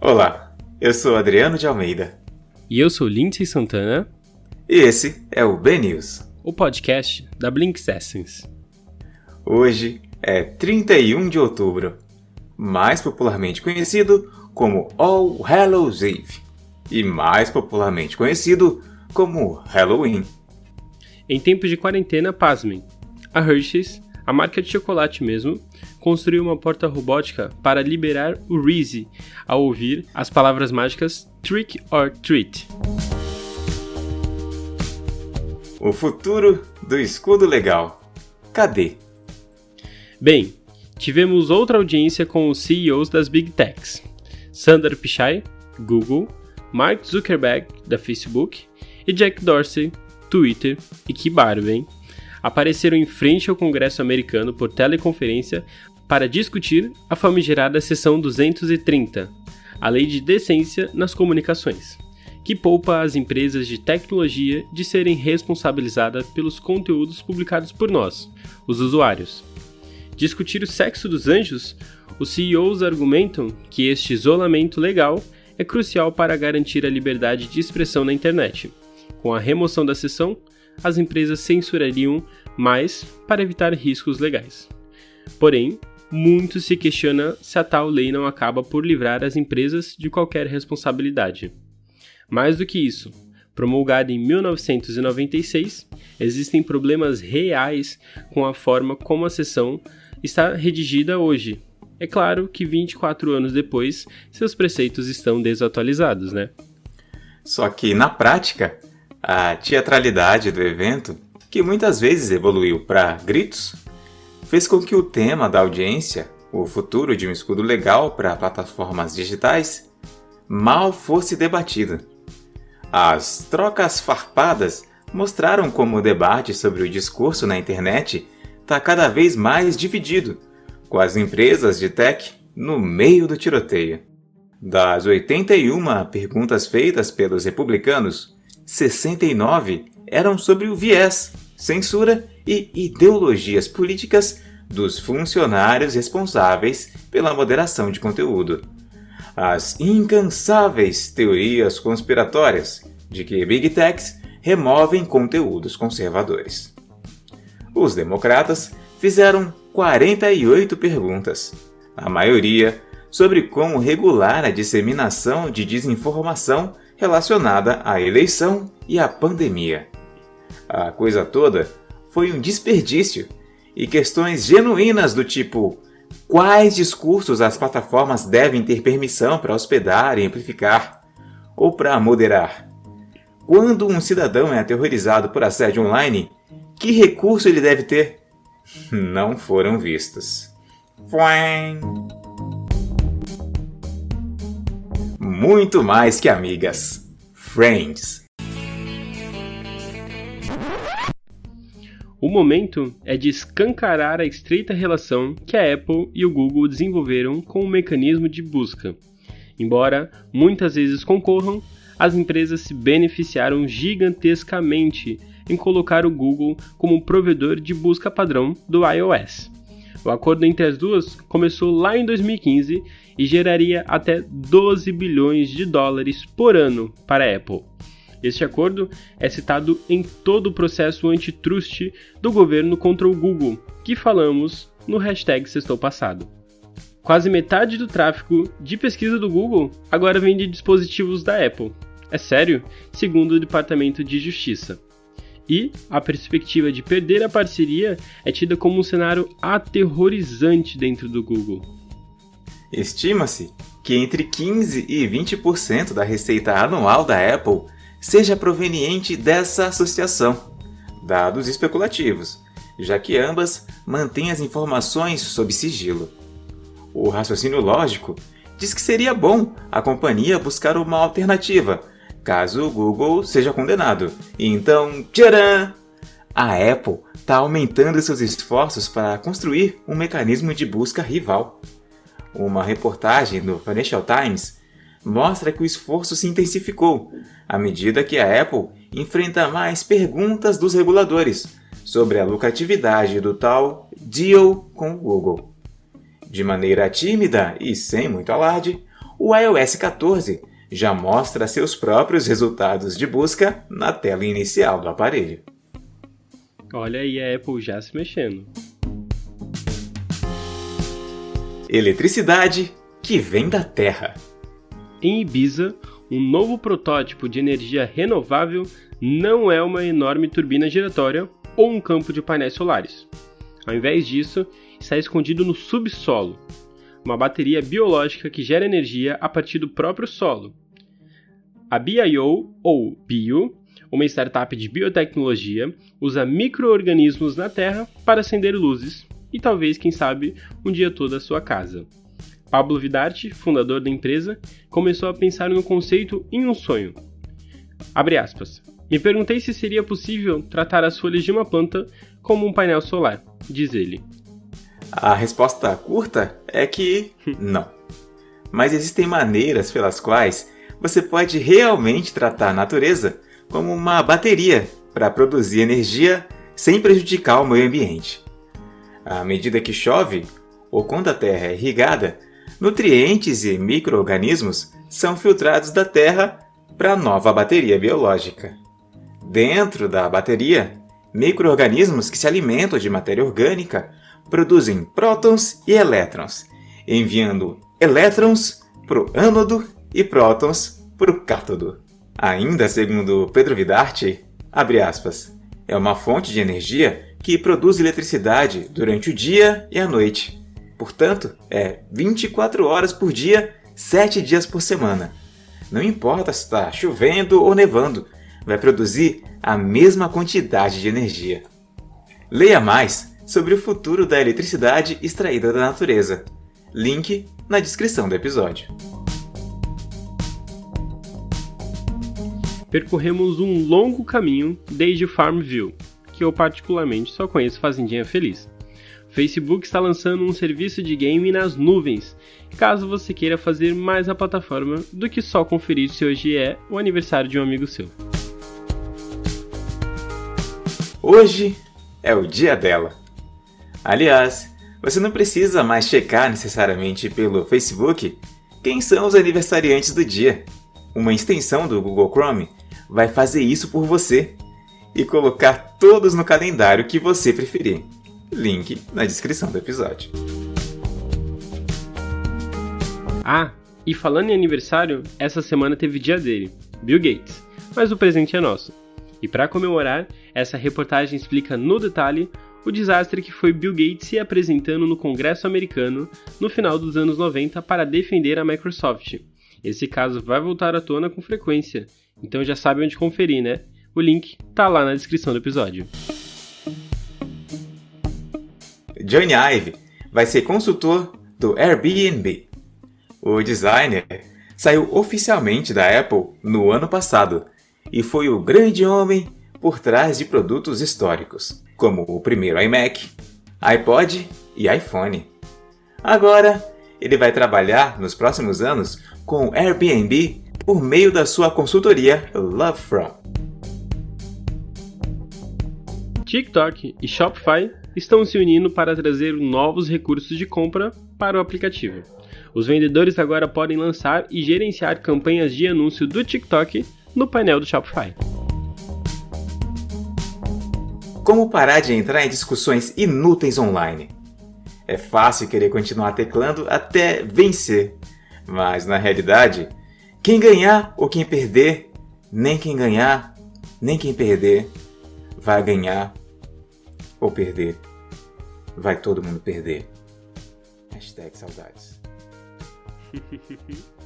Olá, eu sou Adriano de Almeida. E eu sou Lindsay Santana. E esse é o B-News, o podcast da Blinks Essence. Hoje é 31 de outubro, mais popularmente conhecido como All Hallows Eve e mais popularmente conhecido como Halloween. Em tempos de quarentena, pasmem, a Hershey's, a marca de chocolate mesmo, construiu uma porta robótica para liberar o Reezy ao ouvir as palavras mágicas Trick or Treat. O futuro do escudo legal. Cadê? Bem, tivemos outra audiência com os CEOs das Big Techs. Sundar Pichai, Google, Mark Zuckerberg, da Facebook, e Jack Dorsey, Twitter, e que barba, hein? Apareceram em frente ao Congresso americano por teleconferência para discutir a famigerada Seção 230, a Lei de Decência nas Comunicações, que poupa as empresas de tecnologia de serem responsabilizadas pelos conteúdos publicados por nós, os usuários. Discutir o sexo dos anjos, os CEOs argumentam que este isolamento legal é crucial para garantir a liberdade de expressão na internet. Com a remoção da seção, as empresas censurariam mais para evitar riscos legais. Porém, muito se questiona se a tal lei não acaba por livrar as empresas de qualquer responsabilidade. Mais do que isso, promulgada em 1996, existem problemas reais com a forma como a seção está redigida hoje. É claro que 24 anos depois, seus preceitos estão desatualizados, né? Só que na prática, a teatralidade do evento, que muitas vezes evoluiu para gritos, fez com que o tema da audiência, o futuro de um escudo legal para plataformas digitais, mal fosse debatido. As trocas farpadas mostraram como o debate sobre o discurso na internet está cada vez mais dividido, com as empresas de tech no meio do tiroteio. Das 81 perguntas feitas pelos republicanos, 69 eram sobre o viés, censura e ideologias políticas dos funcionários responsáveis pela moderação de conteúdo. As incansáveis teorias conspiratórias de que Big Techs removem conteúdos conservadores. Os democratas fizeram 48 perguntas, a maioria sobre como regular a disseminação de desinformação relacionada à eleição e à pandemia. A coisa toda foi um desperdício e questões genuínas do tipo: quais discursos as plataformas devem ter permissão para hospedar e amplificar, ou para moderar? Quando um cidadão é aterrorizado por assédio online, que recurso ele deve ter? Não foram vistos. Fuang muito mais que amigas. Friends. O momento é de escancarar a estreita relação que a Apple e o Google desenvolveram com o mecanismo de busca. Embora muitas vezes concorram, as empresas se beneficiaram gigantescamente em colocar o Google como provedor de busca padrão do iOS. O acordo entre as duas começou lá em 2015 e geraria até 12 bilhões de dólares por ano para a Apple. Este acordo é citado em todo o processo antitrust do governo contra o Google, que falamos no hashtag Sextou Passado. Quase metade do tráfego de pesquisa do Google agora vem de dispositivos da Apple. É sério, segundo o Departamento de Justiça. E a perspectiva de perder a parceria é tida como um cenário aterrorizante dentro do Google. Estima-se que entre 15% e 20% da receita anual da Apple seja proveniente dessa associação, dados especulativos, já que ambas mantêm as informações sob sigilo. O raciocínio lógico diz que seria bom a companhia buscar uma alternativa caso o Google seja condenado. Então, tcharam! A Apple está aumentando seus esforços para construir um mecanismo de busca rival. Uma reportagem do Financial Times mostra que o esforço se intensificou à medida que a Apple enfrenta mais perguntas dos reguladores sobre a lucratividade do tal deal com o Google. De maneira tímida e sem muito alarde, o iOS 14 já mostra seus próprios resultados de busca na tela inicial do aparelho. Olha aí a Apple já se mexendo. Eletricidade que vem da Terra. Em Ibiza, um novo protótipo de energia renovável não é uma enorme turbina giratória ou um campo de painéis solares. Ao invés disso, está escondido no subsolo, uma bateria biológica que gera energia a partir do próprio solo. A BIO, ou Bio, uma startup de biotecnologia, usa micro-organismos na Terra para acender luzes e talvez, quem sabe, um dia toda a sua casa. Pablo Vidarte, fundador da empresa, começou a pensar no conceito em um sonho. Abre aspas. Me perguntei se seria possível tratar as folhas de uma planta como um painel solar, diz ele. A resposta curta é que não. Mas existem maneiras pelas quais você pode realmente tratar a natureza como uma bateria para produzir energia sem prejudicar o meio ambiente. À medida que chove, ou quando a terra é irrigada, nutrientes e micro-organismos são filtrados da terra para a nova bateria biológica. Dentro da bateria, micro-organismos que se alimentam de matéria orgânica produzem prótons e elétrons, enviando elétrons para o ânodo e prótons para o cátodo. Ainda segundo Pedro Vidarte, aspas, é uma fonte de energia que produz eletricidade durante o dia e a noite. Portanto, é 24 horas por dia, 7 dias por semana. Não importa se está chovendo ou nevando, vai produzir a mesma quantidade de energia. Leia mais sobre o futuro da eletricidade extraída da natureza. Link na descrição do episódio. Percorremos um longo caminho desde Farmville, que eu particularmente só conheço Fazendinha Feliz. Facebook está lançando um serviço de game nas nuvens, caso você queira fazer mais a plataforma do que só conferir se hoje é o aniversário de um amigo seu. Hoje é o dia dela. Aliás, você não precisa mais checar necessariamente pelo Facebook quem são os aniversariantes do dia. Uma extensão do Google Chrome vai fazer isso por você e colocar todos no calendário que você preferir. Link na descrição do episódio. Ah, e falando em aniversário, essa semana teve dia dele, Bill Gates, mas o presente é nosso. E para comemorar, essa reportagem explica no detalhe o desastre que foi Bill Gates se apresentando no Congresso americano no final dos anos 90 para defender a Microsoft. Esse caso vai voltar à tona com frequência, então já sabe onde conferir, né? O link tá lá na descrição do episódio. Johnny Ive vai ser consultor do Airbnb. O designer saiu oficialmente da Apple no ano passado e foi o grande homem por trás de produtos históricos como o primeiro iMac, iPod e iPhone. Agora, ele vai trabalhar nos próximos anos com Airbnb por meio da sua consultoria Love From. TikTok e Shopify estão se unindo para trazer novos recursos de compra para o aplicativo. Os vendedores agora podem lançar e gerenciar campanhas de anúncio do TikTok no painel do Shopify. Como parar de entrar em discussões inúteis online? É fácil querer continuar teclando até vencer, mas na realidade, quem ganhar ou quem perder, nem quem ganhar, nem quem perder, vai ganhar ou perder. Vai todo mundo perder. Hashtag saudades.